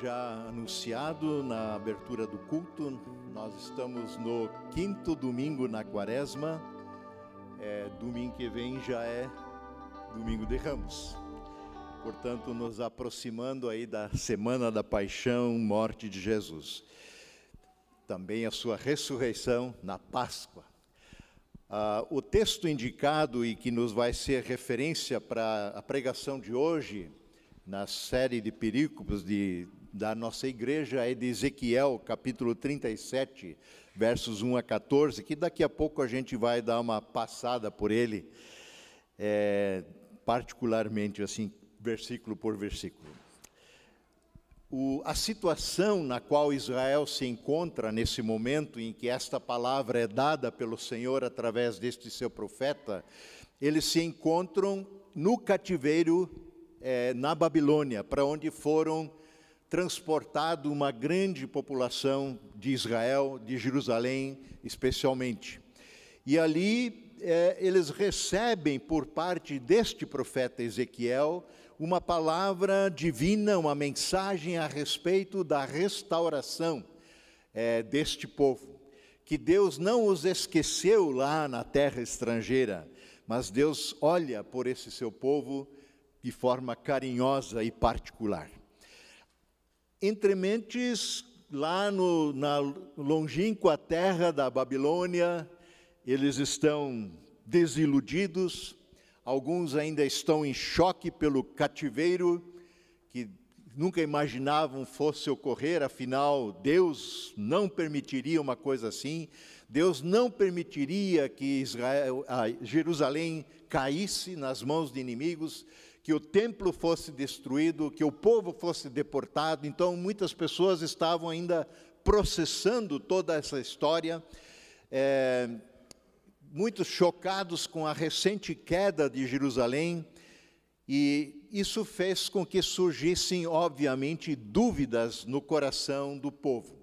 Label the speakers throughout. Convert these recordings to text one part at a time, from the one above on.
Speaker 1: Já anunciado na abertura do culto, nós estamos no quinto domingo na quaresma. É, domingo que vem já é domingo de Ramos. Portanto, nos aproximando aí da semana da paixão, morte de Jesus. Também a sua ressurreição na Páscoa. Ah, o texto indicado e que nos vai ser referência para a pregação de hoje na série de perícopos de, da nossa igreja é de Ezequiel, capítulo 37, versos 1 a 14, que daqui a pouco a gente vai dar uma passada por ele, é, particularmente assim, versículo por versículo. O, a situação na qual Israel se encontra nesse momento em que esta palavra é dada pelo Senhor através deste seu profeta, eles se encontram no cativeiro é, na Babilônia, para onde foram transportado uma grande população de Israel, de Jerusalém especialmente. E ali é, eles recebem por parte deste profeta Ezequiel uma palavra divina, uma mensagem a respeito da restauração é, deste povo. Que Deus não os esqueceu lá na terra estrangeira, mas Deus olha por esse seu povo de forma carinhosa e particular. Entre mentes, lá no, na longínqua terra da Babilônia, eles estão desiludidos, alguns ainda estão em choque pelo cativeiro que nunca imaginavam fosse ocorrer, afinal, Deus não permitiria uma coisa assim, Deus não permitiria que Israel, Jerusalém caísse nas mãos de inimigos, que o templo fosse destruído, que o povo fosse deportado. Então, muitas pessoas estavam ainda processando toda essa história, é, muito chocados com a recente queda de Jerusalém, e isso fez com que surgissem, obviamente, dúvidas no coração do povo.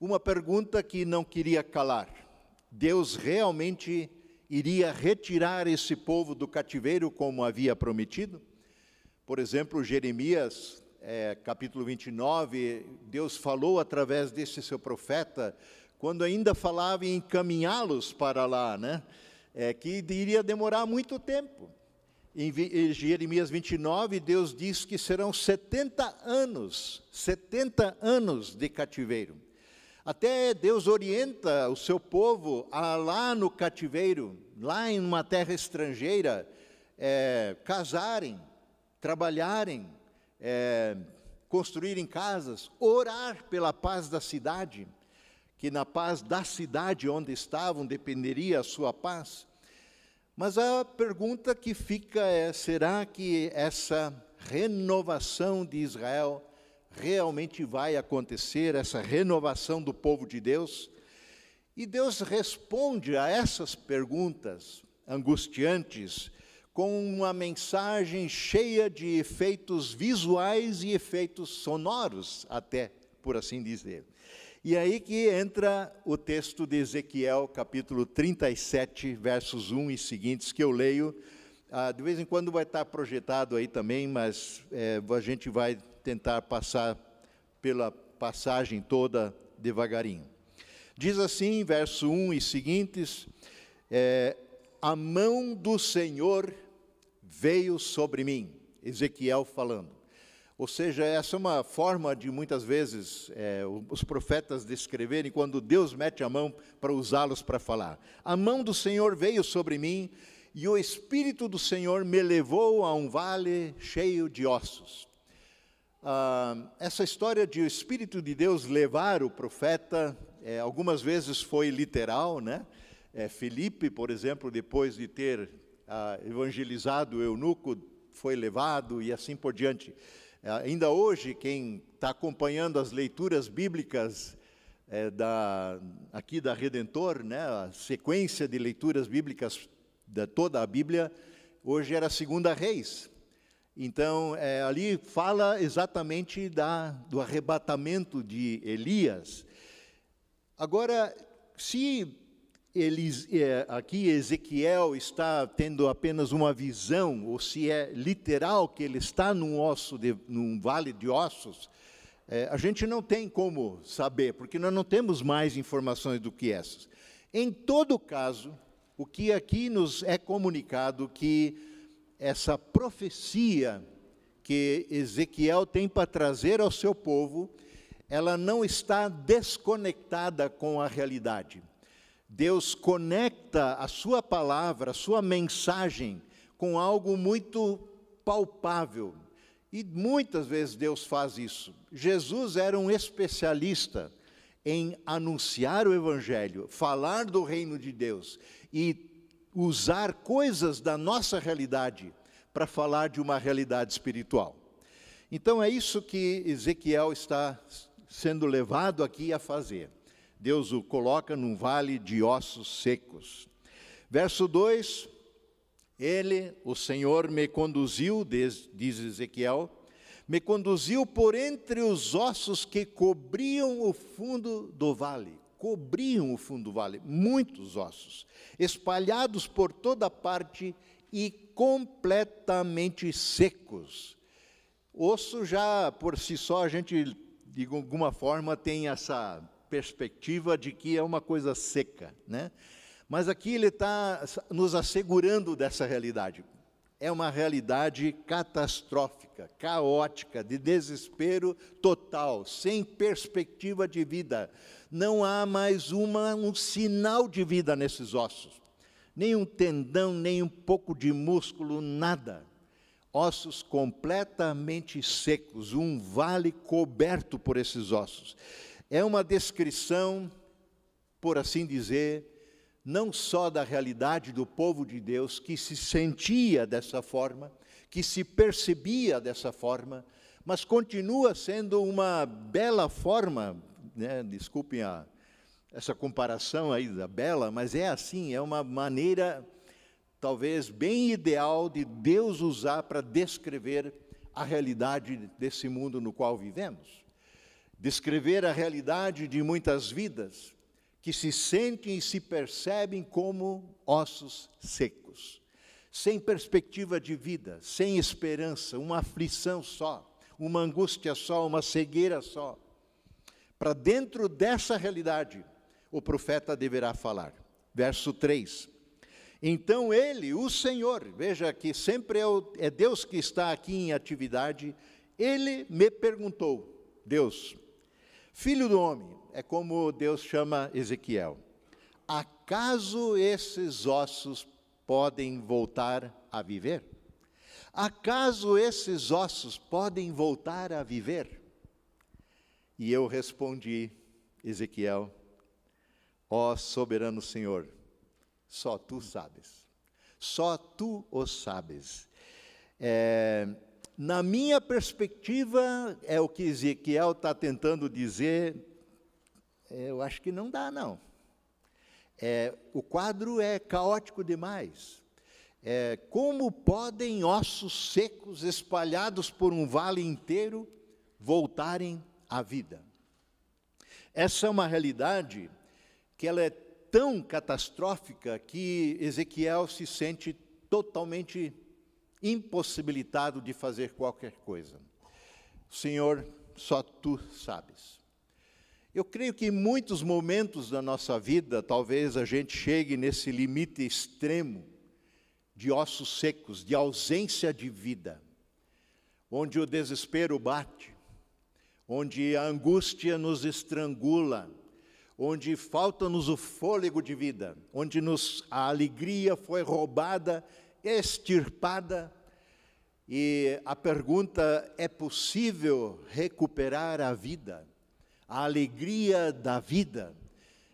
Speaker 1: Uma pergunta que não queria calar: Deus realmente iria retirar esse povo do cativeiro como havia prometido. Por exemplo, Jeremias, é, capítulo 29, Deus falou através desse seu profeta, quando ainda falava em encaminhá-los para lá, né? É, que iria demorar muito tempo. Em Jeremias 29, Deus diz que serão 70 anos, 70 anos de cativeiro. Até Deus orienta o seu povo a lá no cativeiro, lá em uma terra estrangeira, é, casarem, trabalharem, é, construírem casas, orar pela paz da cidade, que na paz da cidade onde estavam dependeria a sua paz. Mas a pergunta que fica é: será que essa renovação de Israel realmente vai acontecer essa renovação do povo de Deus? E Deus responde a essas perguntas angustiantes com uma mensagem cheia de efeitos visuais e efeitos sonoros, até por assim dizer. E aí que entra o texto de Ezequiel, capítulo 37, versos 1 e seguintes, que eu leio. Ah, de vez em quando vai estar projetado aí também, mas é, a gente vai tentar passar pela passagem toda devagarinho. Diz assim, verso 1 e seguintes: é, A mão do Senhor veio sobre mim, Ezequiel falando. Ou seja, essa é uma forma de muitas vezes é, os profetas descreverem quando Deus mete a mão para usá-los para falar. A mão do Senhor veio sobre mim e o Espírito do Senhor me levou a um vale cheio de ossos essa história de o Espírito de Deus levar o profeta, é, algumas vezes foi literal, né? É, Felipe, por exemplo, depois de ter ah, evangelizado o eunuco, foi levado e assim por diante. Ah, ainda hoje, quem está acompanhando as leituras bíblicas é, da, aqui da Redentor, né, a sequência de leituras bíblicas de toda a Bíblia, hoje era segunda Reis. Então, é, ali fala exatamente da, do arrebatamento de Elias. Agora, se Elis, é, aqui Ezequiel está tendo apenas uma visão, ou se é literal que ele está num, osso de, num vale de ossos, É, a gente não tem como saber, porque nós não temos mais informações do que essas. Em todo caso, o que aqui nos é comunicado que essa profecia que Ezequiel tem para trazer ao seu povo, ela não está desconectada com a realidade. Deus conecta a sua palavra, a sua mensagem com algo muito palpável. E muitas vezes Deus faz isso. Jesus era um especialista em anunciar o Evangelho, falar do reino de Deus e usar coisas da nossa realidade para falar de uma realidade espiritual. Então é isso que Ezequiel está sendo levado aqui a fazer. Deus o coloca num vale de ossos secos. Verso 2: Ele, o Senhor, me conduziu, diz Ezequiel, me conduziu por entre os ossos que cobriam o fundo do vale. Cobriam o fundo do vale, muitos ossos, espalhados por toda parte e completamente secos. Osso já por si só a gente de alguma forma tem essa perspectiva de que é uma coisa seca, né? Mas aqui ele está nos assegurando dessa realidade é uma realidade catastrófica, caótica, de desespero total, sem perspectiva de vida. Não há mais uma, um sinal de vida nesses ossos. Nem um tendão, nem um pouco de músculo, nada. Ossos completamente secos, um vale coberto por esses ossos. É uma descrição, por assim dizer, não só da realidade do povo de Deus, que se sentia dessa forma, que se percebia dessa forma, mas continua sendo uma bela forma, né? desculpem a, essa comparação aí da bela, mas é assim, é uma maneira talvez bem ideal de Deus usar para descrever a realidade desse mundo no qual vivemos. Descrever a realidade de muitas vidas, que se sentem e se percebem como ossos secos, sem perspectiva de vida, sem esperança, uma aflição só, uma angústia só, uma cegueira só. Para dentro dessa realidade, o profeta deverá falar. Verso 3. Então ele, o Senhor, veja que sempre é, o, é Deus que está aqui em atividade, ele me perguntou, Deus, filho do homem, é como Deus chama Ezequiel. Acaso esses ossos podem voltar a viver? Acaso esses ossos podem voltar a viver? E eu respondi, Ezequiel, ó soberano Senhor, só tu sabes, só tu o sabes. É, na minha perspectiva, é o que Ezequiel está tentando dizer é, eu acho que não dá, não. É, o quadro é caótico demais. É, como podem ossos secos espalhados por um vale inteiro voltarem à vida? Essa é uma realidade que ela é tão catastrófica que Ezequiel se sente totalmente impossibilitado de fazer qualquer coisa. Senhor, só tu sabes. Eu creio que em muitos momentos da nossa vida, talvez a gente chegue nesse limite extremo de ossos secos, de ausência de vida, onde o desespero bate, onde a angústia nos estrangula, onde falta-nos o fôlego de vida, onde nos, a alegria foi roubada, extirpada, e a pergunta: é possível recuperar a vida? a alegria da vida.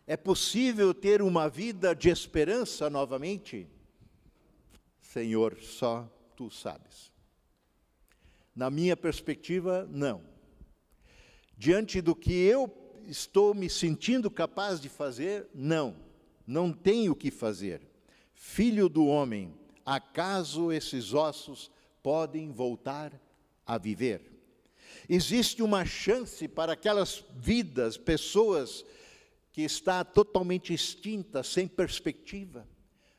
Speaker 1: É possível ter uma vida de esperança novamente? Senhor, só tu sabes. Na minha perspectiva, não. Diante do que eu estou me sentindo capaz de fazer, não. Não tenho o que fazer. Filho do homem, acaso esses ossos podem voltar a viver? Existe uma chance para aquelas vidas, pessoas que está totalmente extinta, sem perspectiva.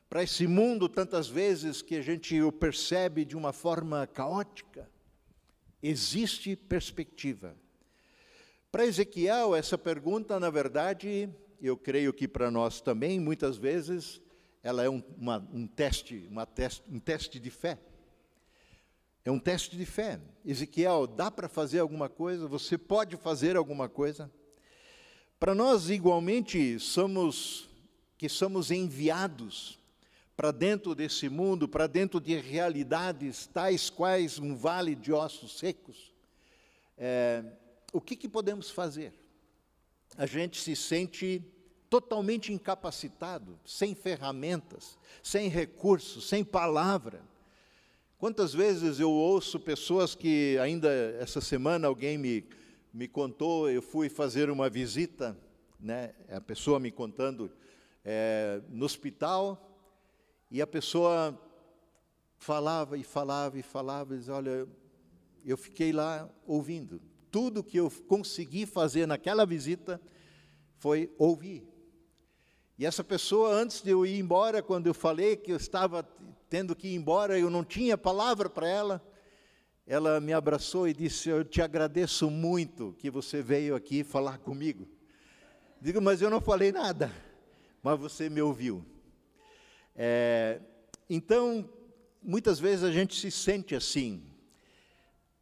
Speaker 1: Para esse mundo, tantas vezes que a gente o percebe de uma forma caótica, existe perspectiva. Para Ezequiel, essa pergunta, na verdade, eu creio que para nós também, muitas vezes, ela é um, uma, um teste, uma teste, um teste de fé. É um teste de fé. Ezequiel, dá para fazer alguma coisa? Você pode fazer alguma coisa? Para nós, igualmente, somos que somos enviados para dentro desse mundo, para dentro de realidades tais quais um vale de ossos secos. É, o que, que podemos fazer? A gente se sente totalmente incapacitado, sem ferramentas, sem recursos, sem palavra. Quantas vezes eu ouço pessoas que, ainda essa semana, alguém me, me contou, eu fui fazer uma visita, né, a pessoa me contando, é, no hospital, e a pessoa falava e falava e falava, e dizia, olha, eu fiquei lá ouvindo. Tudo que eu consegui fazer naquela visita foi ouvir. E essa pessoa, antes de eu ir embora, quando eu falei que eu estava tendo que ir embora, eu não tinha palavra para ela, ela me abraçou e disse: Eu te agradeço muito que você veio aqui falar comigo. Digo, mas eu não falei nada, mas você me ouviu. É, então, muitas vezes a gente se sente assim.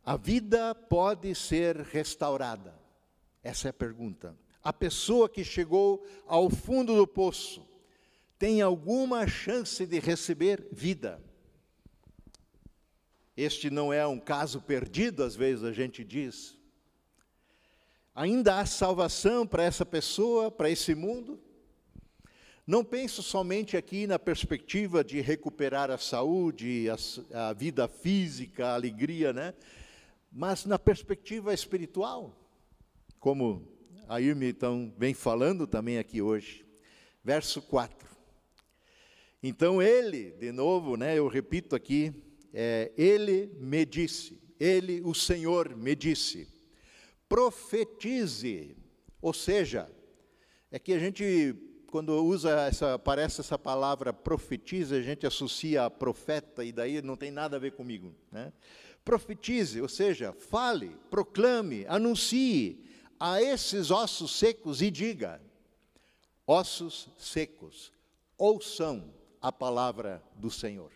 Speaker 1: A vida pode ser restaurada? Essa é a pergunta a pessoa que chegou ao fundo do poço tem alguma chance de receber vida. Este não é um caso perdido, às vezes a gente diz. Ainda há salvação para essa pessoa, para esse mundo? Não penso somente aqui na perspectiva de recuperar a saúde, a, a vida física, a alegria, né? Mas na perspectiva espiritual, como a Irme então vem falando também aqui hoje. Verso 4. Então ele, de novo, né, eu repito aqui, é, ele me disse, ele, o Senhor, me disse, profetize, ou seja, é que a gente, quando usa essa, aparece essa palavra profetize, a gente associa a profeta, e daí não tem nada a ver comigo, né? Profetize, ou seja, fale, proclame, anuncie, a esses ossos secos e diga: ossos secos, ouçam a palavra do Senhor.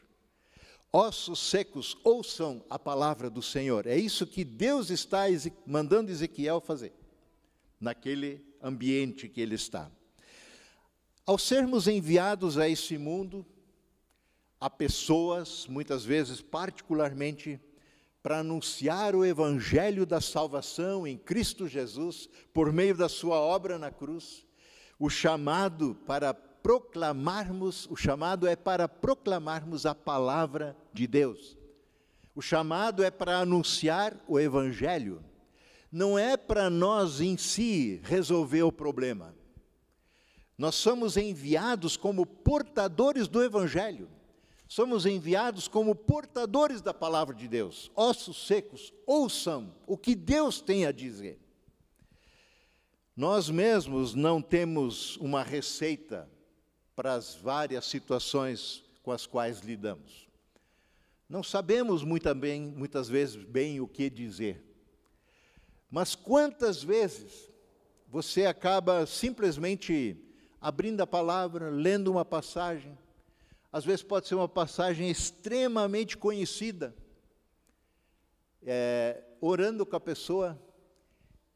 Speaker 1: Ossos secos, ouçam a palavra do Senhor. É isso que Deus está mandando Ezequiel fazer, naquele ambiente que ele está. Ao sermos enviados a esse mundo, a pessoas, muitas vezes particularmente para anunciar o evangelho da salvação em Cristo Jesus, por meio da sua obra na cruz. O chamado para proclamarmos, o chamado é para proclamarmos a palavra de Deus. O chamado é para anunciar o evangelho. Não é para nós em si resolver o problema. Nós somos enviados como portadores do evangelho somos enviados como portadores da palavra de Deus. Ossos secos, ouçam o que Deus tem a dizer. Nós mesmos não temos uma receita para as várias situações com as quais lidamos. Não sabemos muito bem, muitas vezes bem o que dizer. Mas quantas vezes você acaba simplesmente abrindo a palavra, lendo uma passagem, às vezes pode ser uma passagem extremamente conhecida, é, orando com a pessoa,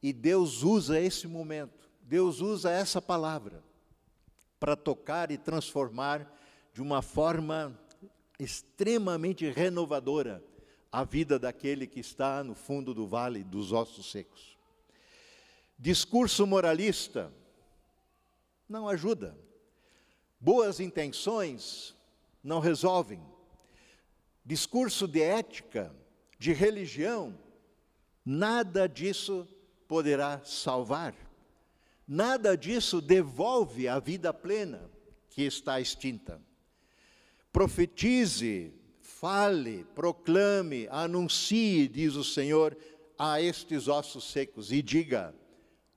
Speaker 1: e Deus usa esse momento, Deus usa essa palavra para tocar e transformar de uma forma extremamente renovadora a vida daquele que está no fundo do vale dos ossos secos. Discurso moralista não ajuda. Boas intenções não resolvem. Discurso de ética, de religião, nada disso poderá salvar. Nada disso devolve a vida plena que está extinta. Profetize, fale, proclame, anuncie, diz o Senhor, a estes ossos secos e diga: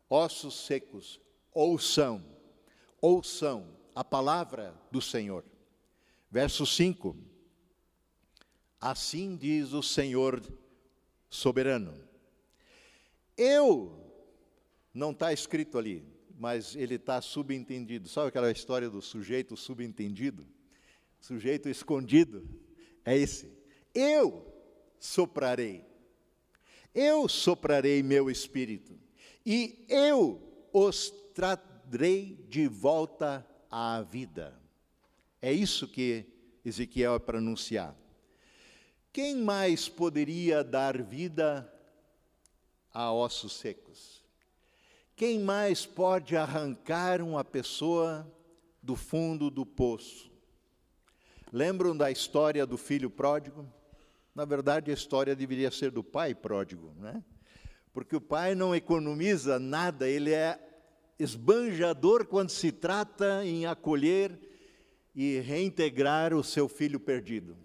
Speaker 1: ossos secos, ouçam, ouçam a palavra do Senhor. Verso 5: Assim diz o Senhor soberano: Eu Não está escrito ali, mas ele está subentendido. Sabe aquela história do sujeito subentendido? Sujeito escondido? É esse. Eu soprarei. Eu soprarei meu espírito. E eu os trarei de volta à vida. É isso que Ezequiel é para anunciar. Quem mais poderia dar vida a ossos secos? Quem mais pode arrancar uma pessoa do fundo do poço? Lembram da história do filho pródigo? Na verdade, a história deveria ser do pai pródigo, né? Porque o pai não economiza nada, ele é esbanjador quando se trata em acolher e reintegrar o seu filho perdido.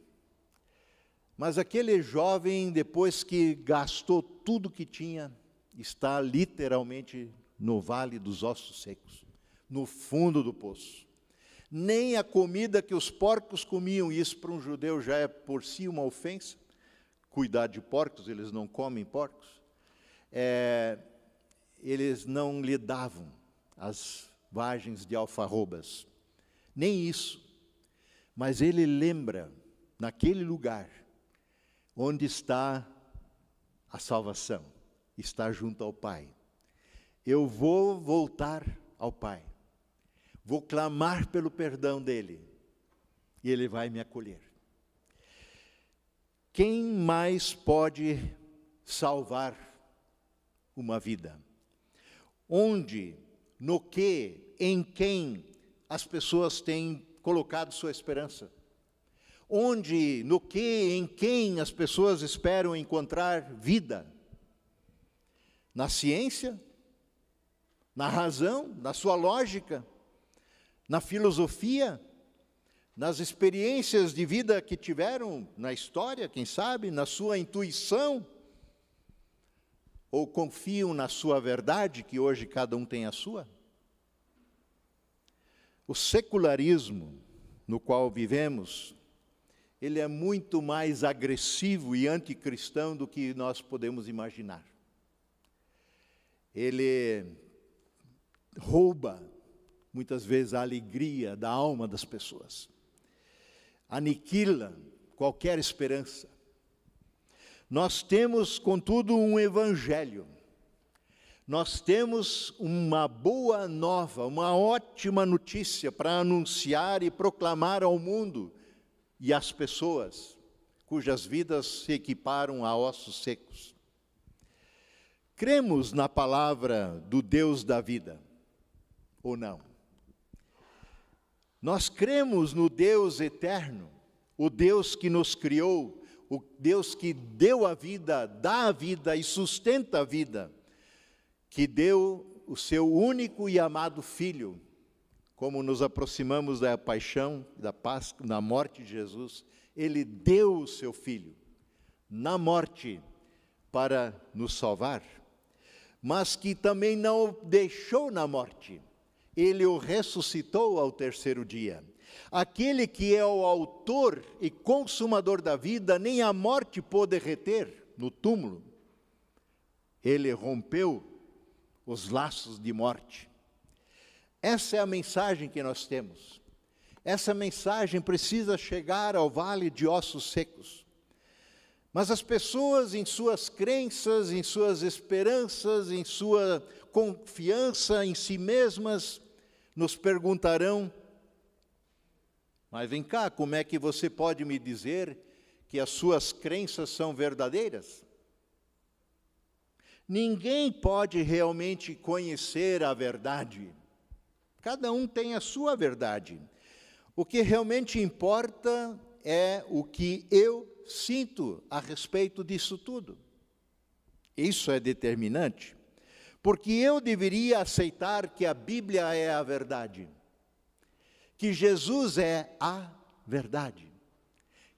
Speaker 1: Mas aquele jovem, depois que gastou tudo que tinha, está literalmente no vale dos ossos secos, no fundo do poço. Nem a comida que os porcos comiam, isso para um judeu já é por si uma ofensa, cuidar de porcos, eles não comem porcos, é, eles não lhe davam as vagens de alfarrobas, nem isso. Mas ele lembra, naquele lugar, onde está a salvação, está junto ao Pai. Eu vou voltar ao Pai, vou clamar pelo perdão dele, e ele vai me acolher. Quem mais pode salvar uma vida? Onde, no que, em quem as pessoas têm colocado sua esperança? onde, no que, em quem as pessoas esperam encontrar vida? Na ciência? Na razão? Na sua lógica? Na filosofia? Nas experiências de vida que tiveram na história, quem sabe? Na sua intuição? Ou confiam na sua verdade, que hoje cada um tem a sua? O secularismo no qual vivemos ele é muito mais agressivo e anticristão do que nós podemos imaginar. Ele rouba, muitas vezes, a alegria da alma das pessoas, aniquila qualquer esperança. Nós temos, contudo, um evangelho. Nós temos uma boa nova, uma ótima notícia para anunciar e proclamar ao mundo e as pessoas cujas vidas se equiparam a ossos secos. Cremos na palavra do Deus da vida, ou não? Nós cremos no Deus eterno, o Deus que nos criou, o Deus que deu a vida, dá a vida e sustenta a vida, que deu o seu único e amado Filho como nos aproximamos da paixão, da Páscoa, da morte de Jesus, ele deu o seu filho na morte para nos salvar, mas que também não o deixou na morte, ele o ressuscitou ao terceiro dia. Aquele que é o autor e consumador da vida, nem a morte pôde reter no túmulo. Ele rompeu os laços de morte essa é a mensagem que nós temos. Essa mensagem precisa chegar ao vale de ossos secos. Mas as pessoas, em suas crenças, em suas esperanças, em sua confiança em si mesmas, nos perguntarão: Mas vem cá, como é que você pode me dizer que as suas crenças são verdadeiras? Ninguém pode realmente conhecer a verdade. Cada um tem a sua verdade. O que realmente importa é o que eu sinto a respeito disso tudo. Isso é determinante, porque eu deveria aceitar que a Bíblia é a verdade, que Jesus é a verdade,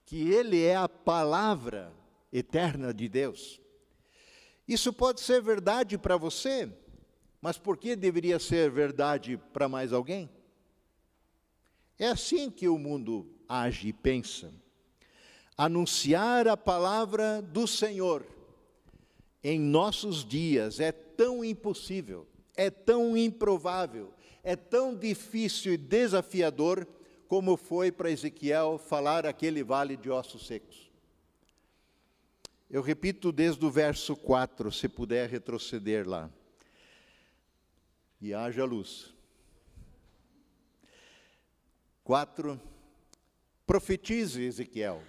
Speaker 1: que Ele é a palavra eterna de Deus. Isso pode ser verdade para você, mas por que deveria ser verdade para mais alguém? É assim que o mundo age e pensa. Anunciar a palavra do Senhor em nossos dias é tão impossível, é tão improvável, é tão difícil e desafiador como foi para Ezequiel falar aquele vale de ossos secos. Eu repito desde o verso 4, se puder retroceder lá. E haja luz. 4. Profetize, Ezequiel.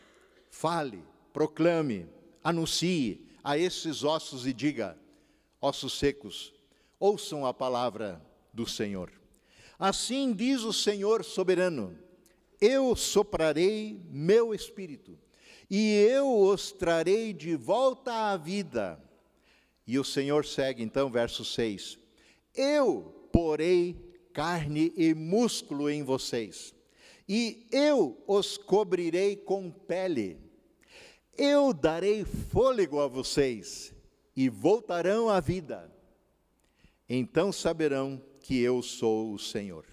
Speaker 1: Fale, proclame, anuncie a esses ossos e diga: ossos secos, ouçam a palavra do Senhor. Assim diz o Senhor soberano: Eu soprarei meu espírito, e eu os trarei de volta à vida. E o Senhor segue então, verso 6: Eu porei carne e músculo em vocês, e eu os cobrirei com pele. Eu darei fôlego a vocês, e voltarão à vida. Então saberão que eu sou o Senhor.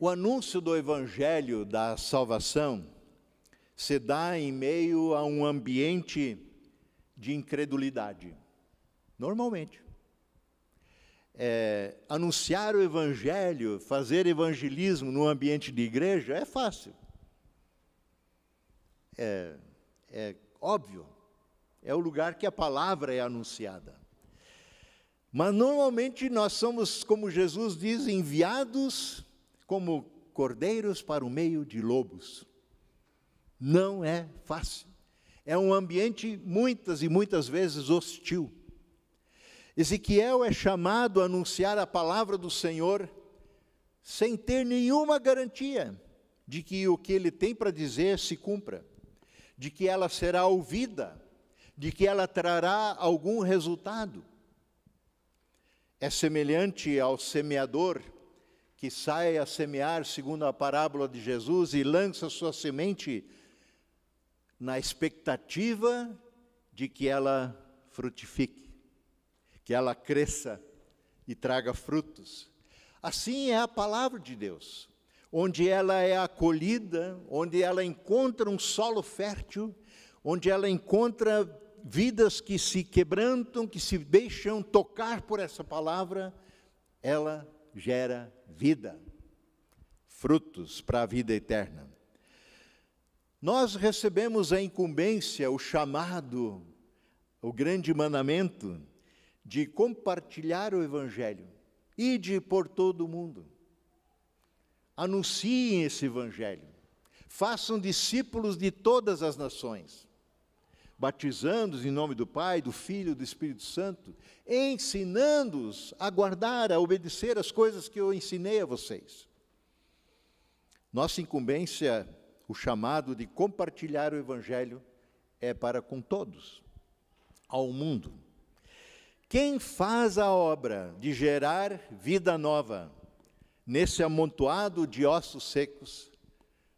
Speaker 1: O anúncio do Evangelho da salvação se dá em meio a um ambiente de incredulidade, normalmente. É, anunciar o Evangelho, fazer evangelismo no ambiente de igreja é fácil. É, é óbvio. É o lugar que a palavra é anunciada. Mas normalmente nós somos, como Jesus diz, enviados como cordeiros para o meio de lobos. Não é fácil. É um ambiente muitas e muitas vezes hostil. Ezequiel é chamado a anunciar a palavra do Senhor sem ter nenhuma garantia de que o que ele tem para dizer se cumpra, de que ela será ouvida, de que ela trará algum resultado é semelhante ao semeador que sai a semear, segundo a parábola de Jesus, e lança sua semente na expectativa de que ela frutifique, que ela cresça e traga frutos. Assim é a palavra de Deus, onde ela é acolhida, onde ela encontra um solo fértil, onde ela encontra vidas que se quebrantam, que se deixam tocar por essa palavra, ela gera vida, frutos para a vida eterna. Nós recebemos a incumbência, o chamado, o grande mandamento de compartilhar o Evangelho e de por todo o mundo. Anunciem esse Evangelho, façam discípulos de todas as nações batizando-os em nome do Pai, do Filho e do Espírito Santo, ensinando-os a guardar, a obedecer as coisas que eu ensinei a vocês. Nossa incumbência, o chamado de compartilhar o Evangelho, é para com todos, ao mundo. Quem faz a obra de gerar vida nova nesse amontoado de ossos secos,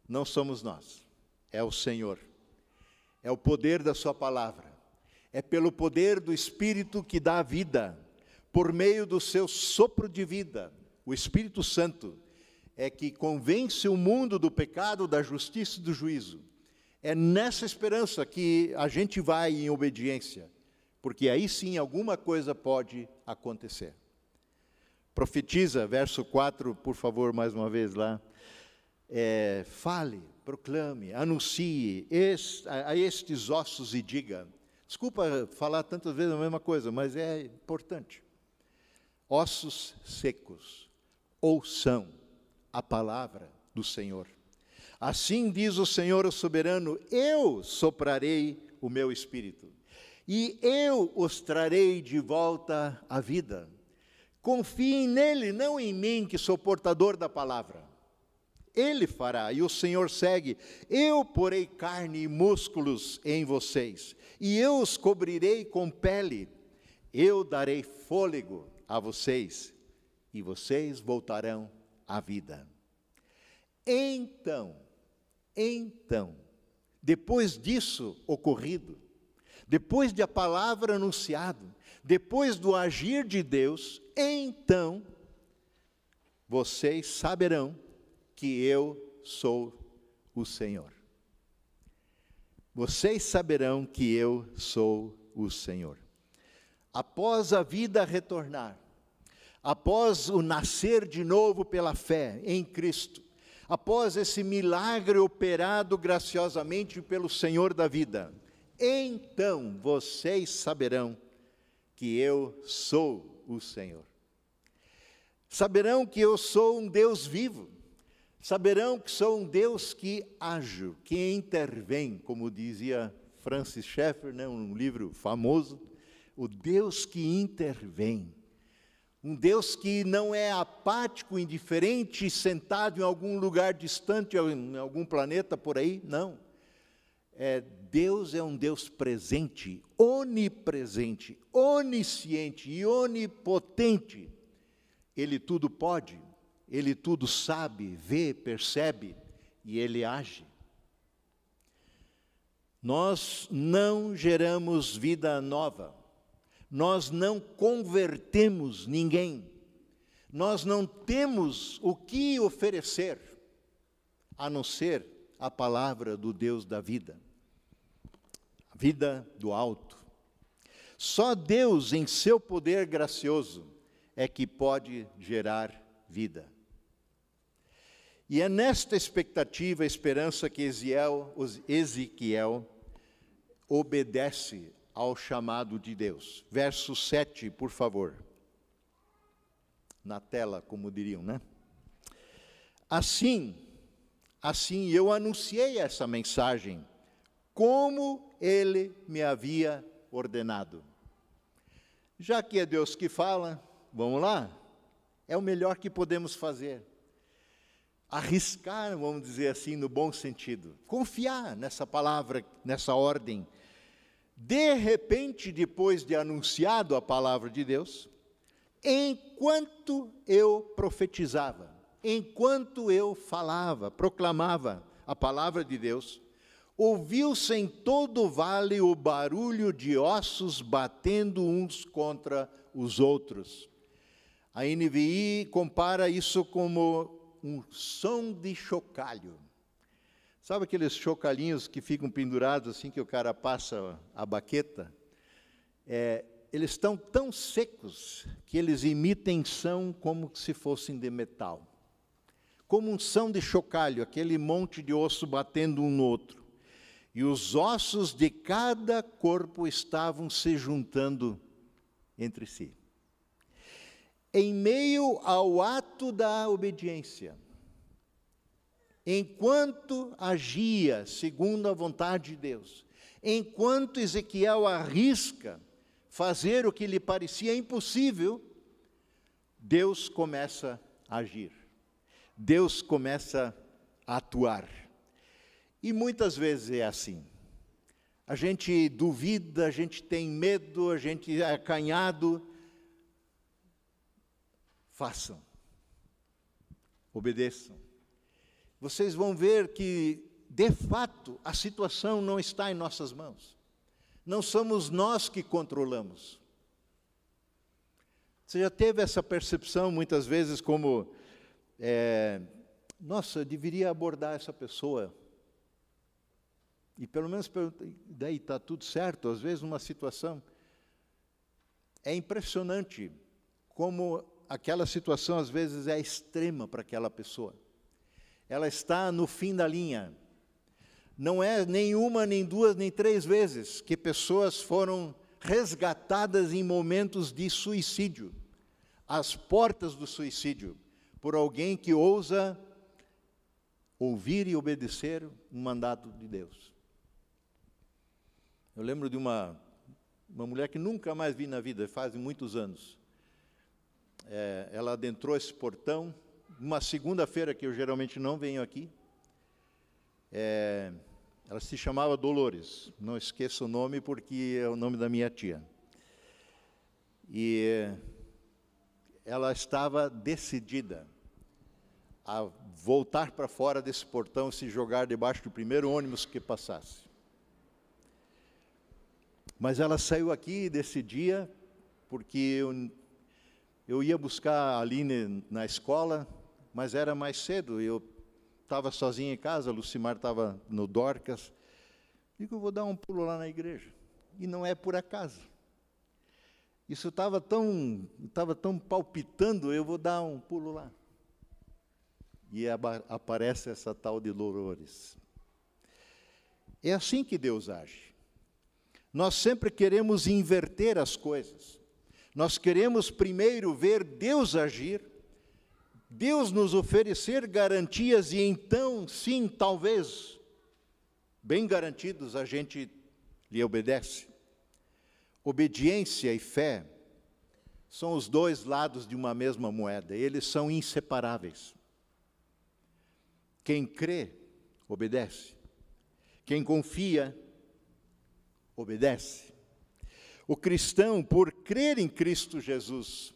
Speaker 1: não somos nós, é o Senhor é o poder da Sua palavra, é pelo poder do Espírito que dá vida, por meio do seu sopro de vida, o Espírito Santo, é que convence o mundo do pecado, da justiça e do juízo. É nessa esperança que a gente vai em obediência, porque aí sim alguma coisa pode acontecer. Profetiza, verso 4, por favor, mais uma vez lá. É, fale, proclame, anuncie a, estes ossos e diga. Desculpa falar tantas vezes a mesma coisa, mas é importante. Ossos secos, ouçam a palavra do Senhor. Assim diz o Senhor o soberano: eu soprarei o meu espírito, e eu os trarei de volta à vida. Confiem nele, não em mim, que sou portador da palavra. Ele fará. E o Senhor segue: Eu porei carne e músculos em vocês, e eu os cobrirei com pele. Eu darei fôlego a vocês, e vocês voltarão à vida. Então, então, depois disso ocorrido, depois de a palavra anunciada, depois do agir de Deus, então vocês saberão que eu sou o Senhor. Vocês saberão que eu sou o Senhor. após a vida retornar, após o nascer de novo pela fé em Cristo, após esse milagre operado graciosamente pelo Senhor da vida, então vocês saberão que eu sou o Senhor. Saberão que eu sou um Deus vivo. Saberão que sou um Deus que ajo, que intervém, como dizia Francis Schaeffer, né, um livro famoso, o Deus que intervém. Um Deus que não é apático, indiferente, sentado em algum lugar distante, em algum planeta por aí, não. É, Deus é um Deus presente, onipresente, onisciente e onipotente. Ele tudo pode, ele tudo sabe, vê, percebe e ele age. Nós não geramos vida nova nós não convertemos ninguém, nós não temos o que oferecer, a não ser a palavra do Deus da vida, a vida do alto. Só Deus, em seu poder gracioso, é que pode gerar vida. E é nesta expectativa, esperança que Ezequiel, obedece ao chamado de Deus. Verso 7, por favor. Na tela, como diriam, né? Assim, assim eu anunciei essa mensagem, como ele me havia ordenado. Já que é Deus que fala, vamos lá? É o melhor que podemos fazer. Arriscar, vamos dizer assim, no bom sentido. Confiar nessa palavra, nessa ordem de repente, depois de anunciado a palavra de Deus, enquanto eu profetizava, enquanto eu falava, proclamava a palavra de Deus, ouviu-se em todo o vale o barulho de ossos batendo uns contra os outros. A NVI compara isso como um som de chocalho. Sabe aqueles chocalhinhos que ficam pendurados assim que o cara passa a baqueta? É, eles estão tão secos que eles emitem som como se fossem de metal. Como um som de chocalho, aquele monte de osso batendo um no outro. E os ossos de cada corpo estavam se juntando entre si. Em meio ao ato da obediência, enquanto agia segundo a vontade de Deus, enquanto Ezequiel arrisca fazer o que lhe parecia impossível, Deus começa a agir, Deus começa a atuar. E muitas vezes é assim. A gente duvida, a gente tem medo, a gente é acanhado. Façam, obedeçam vocês vão ver que, de fato, a situação não está em nossas mãos. Não somos nós que controlamos. Você já teve essa percepção muitas vezes como, é, nossa, eu deveria abordar essa pessoa. E pelo menos daí está tudo certo, às vezes numa situação. É impressionante como aquela situação às vezes é extrema para aquela pessoa ela está no fim da linha. Não é nenhuma, nem duas, nem três vezes que pessoas foram resgatadas em momentos de suicídio, às portas do suicídio, por alguém que ousa ouvir e obedecer um mandato de Deus. Eu lembro de uma, uma mulher que nunca mais vi na vida, faz muitos anos. É, ela adentrou esse portão, uma segunda-feira que eu geralmente não venho aqui. É, ela se chamava Dolores, não esqueça o nome porque é o nome da minha tia. E ela estava decidida a voltar para fora desse portão e se jogar debaixo do primeiro ônibus que passasse. Mas ela saiu aqui desse dia porque eu, eu ia buscar a Aline na escola, mas era mais cedo, eu estava sozinho em casa, Lucimar estava no Dorcas. Digo, vou dar um pulo lá na igreja. E não é por acaso. Isso estava tão, estava tão palpitando, eu vou dar um pulo lá. E aparece essa tal de Lourores. É assim que Deus age. Nós sempre queremos inverter as coisas. Nós queremos primeiro ver Deus agir, Deus nos oferecer garantias e então, sim, talvez, bem garantidos, a gente lhe obedece. Obediência e fé são os dois lados de uma mesma moeda, eles são inseparáveis. Quem crê, obedece. Quem confia, obedece. O cristão, por crer em Cristo Jesus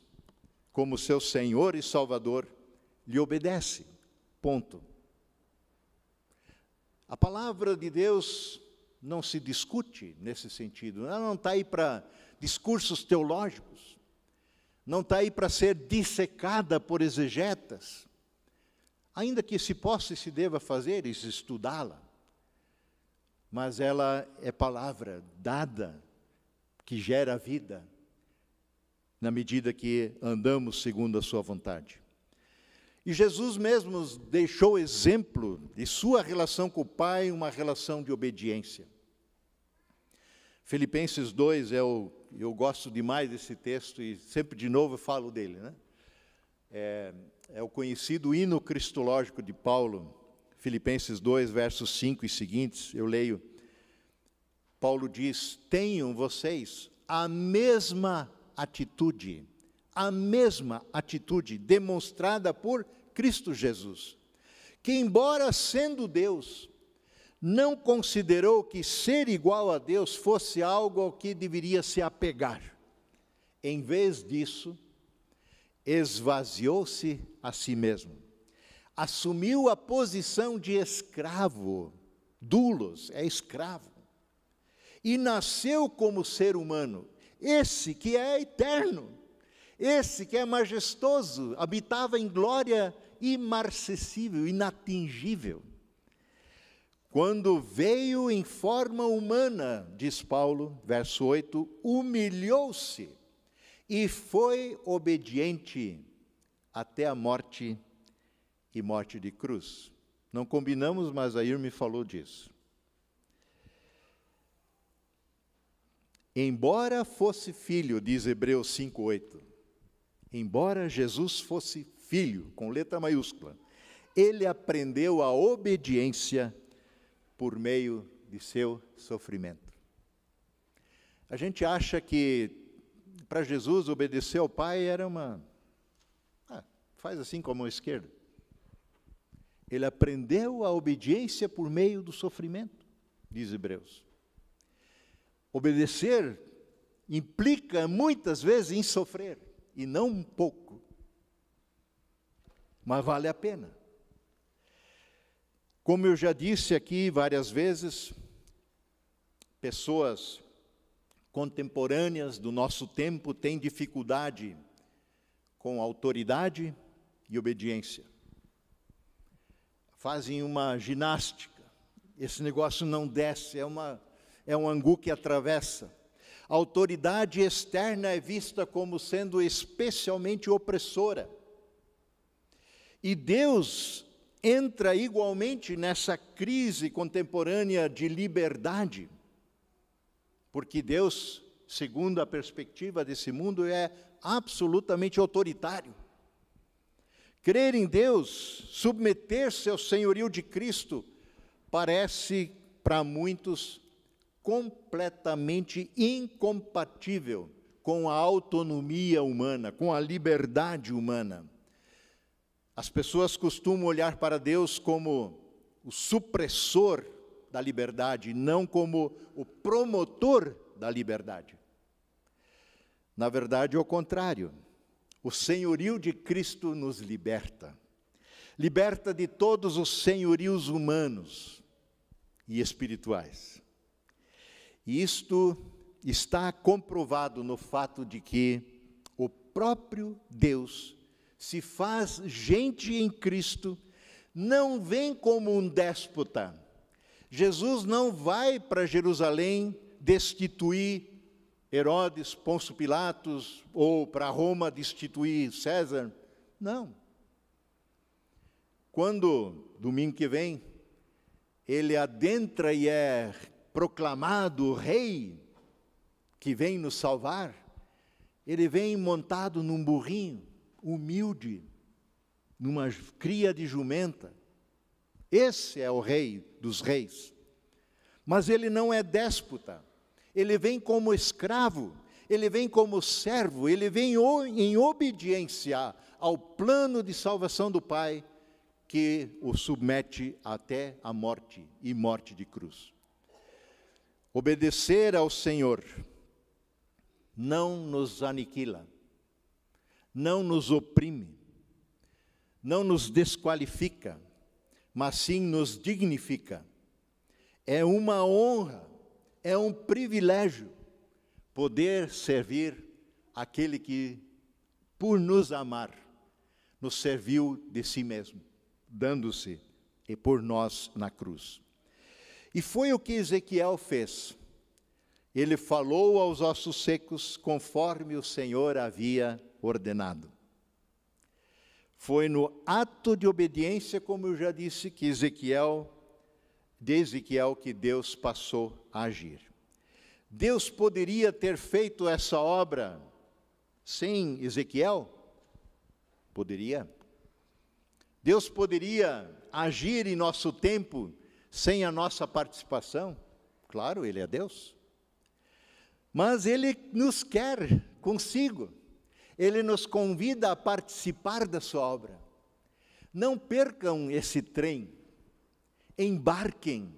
Speaker 1: como seu Senhor e Salvador, lhe obedece. Ponto. A palavra de Deus não se discute nesse sentido. Ela não está aí para discursos teológicos, não está aí para ser dissecada por exegetas, ainda que se possa e se deva fazer isso, estudá-la. Mas ela é palavra dada que gera vida, na medida que andamos segundo a Sua vontade. E Jesus mesmo nos deixou exemplo de sua relação com o Pai, uma relação de obediência. Filipenses 2 é o, eu gosto demais desse texto e sempre de novo eu falo dele, né? É, é o conhecido hino cristológico de Paulo, Filipenses 2, versos 5 e seguintes, eu leio. Paulo diz: Tenham vocês a mesma atitude, a mesma atitude demonstrada por Cristo Jesus, que, embora sendo Deus, não considerou que ser igual a Deus fosse algo ao que deveria se apegar. Em vez disso, esvaziou-se a si mesmo. Assumiu a posição de escravo, dulos, é escravo. E nasceu como ser humano, esse que é eterno, esse que é majestoso, habitava em glória imarcessível, inatingível quando veio em forma humana, diz Paulo, verso 8, humilhou-se e foi obediente até a morte e morte de cruz. Não combinamos, mas Air me falou disso. Embora fosse filho, diz Hebreus 5:8. Embora Jesus fosse filho, com letra maiúscula, ele aprendeu a obediência por meio de seu sofrimento. A gente acha que para Jesus obedecer ao Pai era uma. Ah, faz assim com a mão esquerda. Ele aprendeu a obediência por meio do sofrimento, diz Hebreus. Obedecer implica muitas vezes em sofrer, e não um pouco. Mas vale a pena. Como eu já disse aqui várias vezes, pessoas contemporâneas do nosso tempo têm dificuldade com autoridade e obediência. Fazem uma ginástica. Esse negócio não desce, é, uma, é um angu que atravessa. A autoridade externa é vista como sendo especialmente opressora. E Deus entra igualmente nessa crise contemporânea de liberdade, porque Deus, segundo a perspectiva desse mundo, é absolutamente autoritário. Crer em Deus, submeter-se ao senhorio de Cristo, parece para muitos completamente incompatível com a autonomia humana, com a liberdade humana. As pessoas costumam olhar para Deus como o supressor da liberdade, não como o promotor da liberdade. Na verdade, é o contrário. O senhorio de Cristo nos liberta. Liberta de todos os senhorios humanos e espirituais. E isto está comprovado no fato de que o próprio Deus se faz gente em Cristo, não vem como um déspota. Jesus não vai para Jerusalém destituir Herodes, Ponço Pilatos ou para Roma destituir César. Não. Quando, domingo que vem, ele adentra e é proclamado rei que vem nos salvar, ele vem montado num burrinho, humilde, numa cria de jumenta. Esse é o rei dos reis. Mas ele não é déspota, ele vem como escravo, ele vem como servo, ele vem em obediência ao plano de salvação do Pai que o submete até a morte e morte de cruz. Obedecer ao Senhor não nos aniquila, não nos oprime, não nos desqualifica, mas sim nos dignifica. É uma honra, é um privilégio poder servir aquele que, por nos amar, nos serviu de si mesmo dando-se e por nós na cruz. E foi o que Ezequiel fez. Ele falou aos ossos secos conforme o Senhor havia ordenado. Foi no ato de obediência, como eu já disse, que Ezequiel, de Ezequiel que Deus passou a agir. Deus poderia ter feito essa obra sem Ezequiel? Poderia. Deus poderia agir em nosso tempo sem a nossa participação? Claro, Ele é Deus. Mas Ele nos quer consigo. Ele nos convida a participar da Sua obra. Não percam esse trem. Embarquem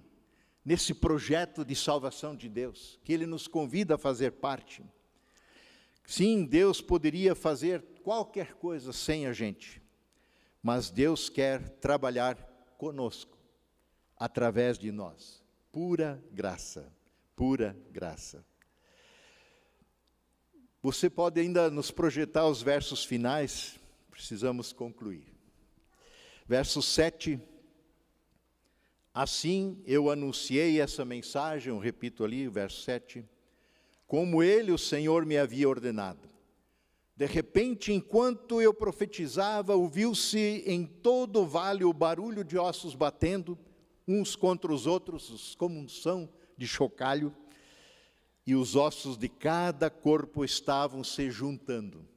Speaker 1: nesse projeto de salvação de Deus, que Ele nos convida a fazer parte. Sim, Deus poderia fazer qualquer coisa sem a gente mas Deus quer trabalhar conosco, através de nós. Pura graça, pura graça. Você pode ainda nos projetar os versos finais, precisamos concluir. Verso 7. Assim eu anunciei essa mensagem, eu repito ali, o verso 7, como ele, o Senhor, me havia ordenado. De repente, enquanto eu profetizava, ouviu-se em todo o vale o barulho de ossos batendo, uns contra os outros, como um som de chocalho, e os ossos de cada corpo estavam se juntando.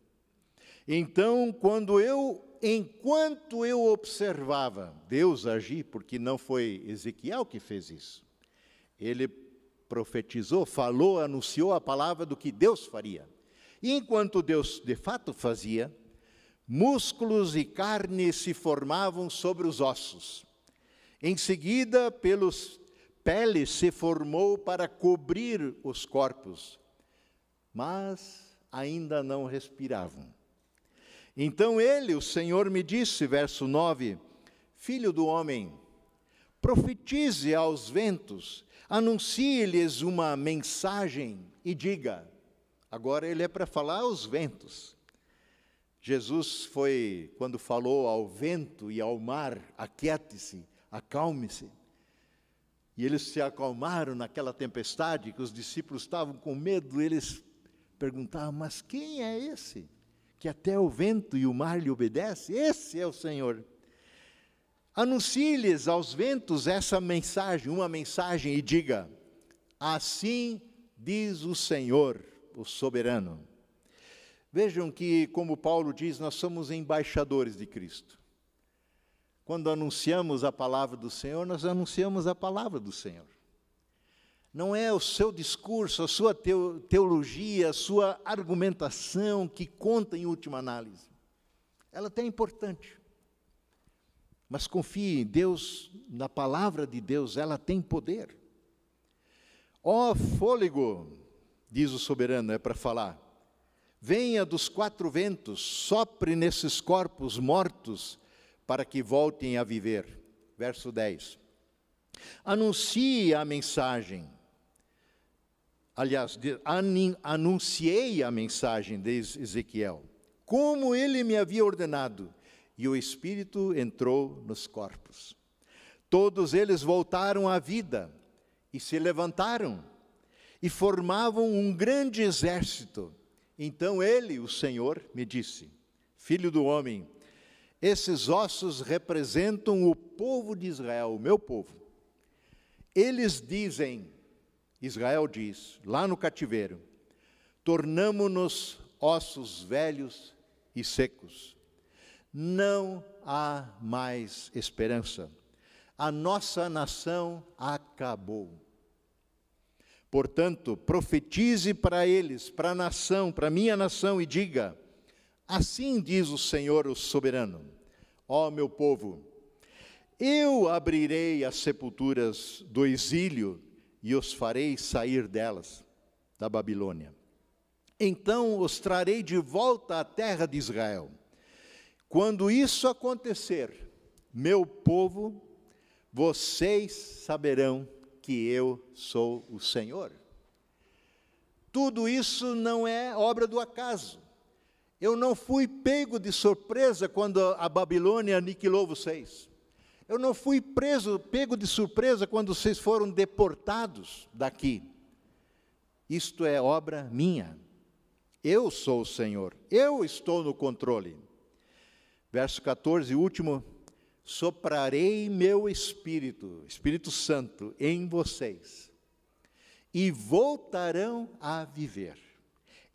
Speaker 1: Então, quando eu, enquanto eu observava Deus agir, porque não foi Ezequiel que fez isso, ele profetizou, falou, anunciou a palavra do que Deus faria. E enquanto Deus de fato fazia, músculos e carne se formavam sobre os ossos. Em seguida, pelos pele se formou para cobrir os corpos, mas ainda não respiravam. Então ele, o Senhor, me disse, verso 9: Filho do homem, profetize aos ventos, anuncie-lhes uma mensagem e diga: Agora ele é para falar aos ventos. Jesus foi, quando falou ao vento e ao mar, aquiete-se, acalme-se. E eles se acalmaram naquela tempestade, que os discípulos estavam com medo, eles perguntavam: Mas quem é esse? Que até o vento e o mar lhe obedecem? Esse é o Senhor. Anuncie-lhes aos ventos essa mensagem, uma mensagem, e diga: Assim diz o Senhor o soberano. Vejam que, como Paulo diz, nós somos embaixadores de Cristo. Quando anunciamos a palavra do Senhor, nós anunciamos a palavra do Senhor. Não é o seu discurso, a sua teologia, a sua argumentação que conta em última análise. Ela até é importante. Mas confie em Deus, na palavra de Deus, ela tem poder. Ó fôlego diz o soberano, é para falar. Venha dos quatro ventos, sopre nesses corpos mortos, para que voltem a viver. Verso 10. Anuncie a mensagem. Aliás, anunciei a mensagem de Ezequiel, como ele me havia ordenado, e o Espírito entrou nos corpos. Todos eles voltaram à vida e se levantaram e formavam um grande exército. Então ele, o Senhor, me disse: Filho do homem, esses ossos representam o povo de Israel, o meu povo. Eles dizem, Israel diz, lá no cativeiro: tornamo-nos ossos velhos e secos. Não há mais esperança. A nossa nação acabou. Portanto, profetize para eles, para a nação, para a minha nação, e diga: Assim diz o Senhor, o soberano: Ó meu povo, eu abrirei as sepulturas do exílio e os farei sair delas, da Babilônia. Então os trarei de volta à terra de Israel. Quando isso acontecer, meu povo, vocês saberão que eu sou o Senhor. Tudo isso não é obra do acaso. Eu não fui pego de surpresa quando a Babilônia aniquilou vocês. Eu não fui preso, pego de surpresa quando vocês foram deportados daqui. Isto é obra minha. Eu sou o Senhor, eu estou no controle. Verso 14, último: soprarei meu espírito, Espírito Santo, em vocês, e voltarão a viver.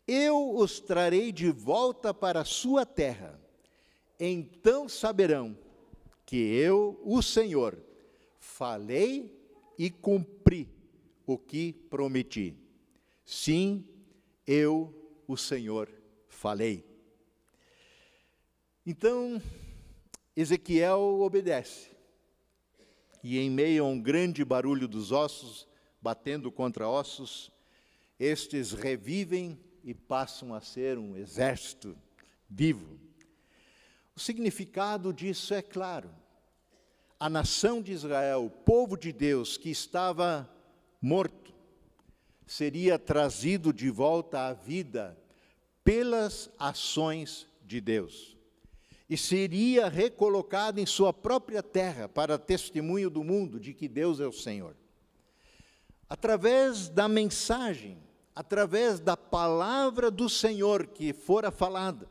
Speaker 1: Eu os trarei de volta para a sua terra. Então saberão que eu, o Senhor, falei e cumpri o que prometi. Sim, eu o Senhor falei. Então, Ezequiel obedece. E em meio a um grande barulho dos ossos, batendo contra ossos, estes revivem e passam a ser um exército vivo. O significado disso é claro. A nação de Israel, o povo de Deus que estava morto, seria trazido de volta à vida pelas ações de Deus. E seria recolocado em sua própria terra para testemunho do mundo de que Deus é o Senhor. Através da mensagem, através da palavra do Senhor que fora falada,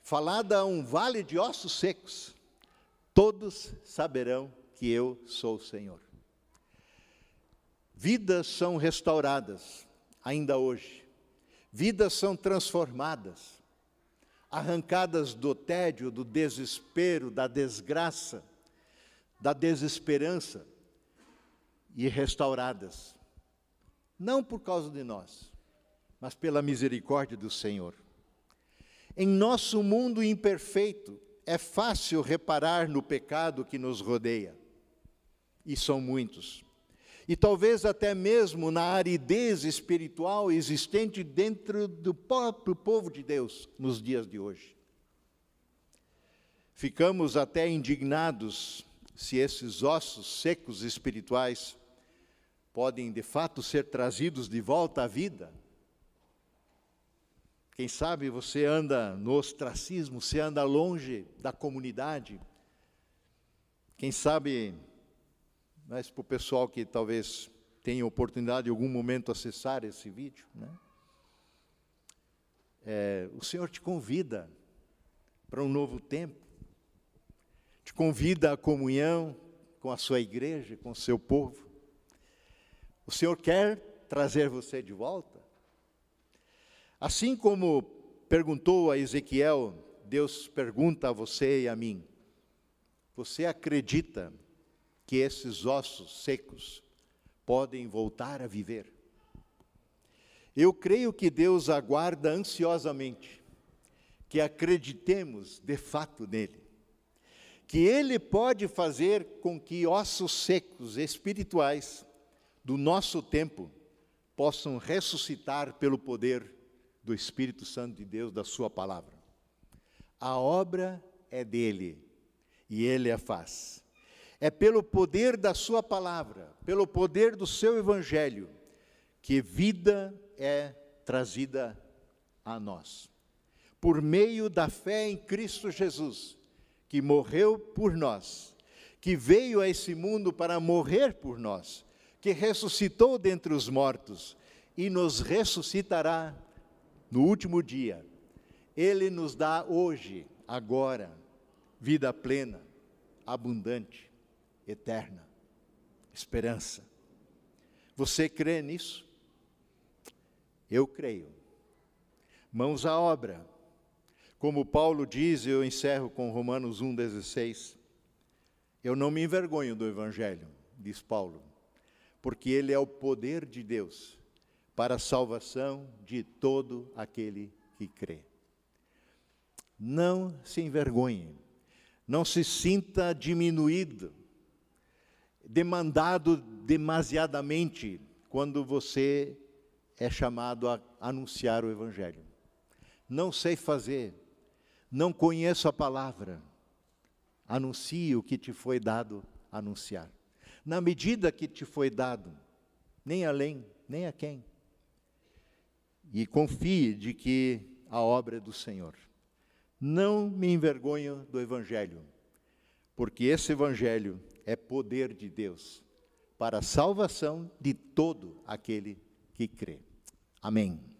Speaker 1: falada a um vale de ossos secos, todos saberão que eu sou o Senhor. Vidas são restauradas ainda hoje. Vidas são transformadas, arrancadas do tédio, do desespero, da desgraça, da desesperança e restauradas. Não por causa de nós, mas pela misericórdia do Senhor. Em nosso mundo imperfeito, é fácil reparar no pecado que nos rodeia, e são muitos e talvez até mesmo na aridez espiritual existente dentro do próprio povo de Deus nos dias de hoje. Ficamos até indignados se esses ossos secos espirituais podem de fato ser trazidos de volta à vida. Quem sabe você anda no ostracismo, você anda longe da comunidade. Quem sabe mas para o pessoal que talvez tenha oportunidade em algum momento acessar esse vídeo, né? É, o Senhor te convida para um novo tempo, te convida à comunhão com a sua igreja, com o seu povo. O Senhor quer trazer você de volta. Assim como perguntou a Ezequiel, Deus pergunta a você e a mim: Você acredita que esses ossos secos podem voltar a viver. Eu creio que Deus aguarda ansiosamente que acreditemos de fato nele, que ele pode fazer com que ossos secos espirituais do nosso tempo possam ressuscitar pelo poder do Espírito Santo de Deus, da Sua palavra. A obra é dele e ele a faz. É pelo poder da Sua palavra, pelo poder do seu Evangelho, que vida é trazida a nós. Por meio da fé em Cristo Jesus, que morreu por nós, que veio a esse mundo para morrer por nós, que ressuscitou dentre os mortos e nos ressuscitará no último dia. Ele nos dá hoje, agora, vida plena, abundante, eterna, esperança. Você crê nisso? Eu creio. Mãos à obra. Como Paulo diz, eu encerro com Romanos 1,16. Eu não me envergonho do Evangelho, diz Paulo, porque ele é o poder de Deus para a salvação de todo aquele que crê. Não se envergonhe, não se sinta diminuído, demandado demasiadamente quando você é chamado a anunciar o Evangelho. Não sei fazer, não conheço a palavra. Anuncie o que te foi dado anunciar. Na medida que te foi dado, nem além, nem a quem. E confie de que a obra é do Senhor. Não me envergonho do Evangelho, porque esse Evangelho é poder de Deus para a salvação de todo aquele que crê. Amém.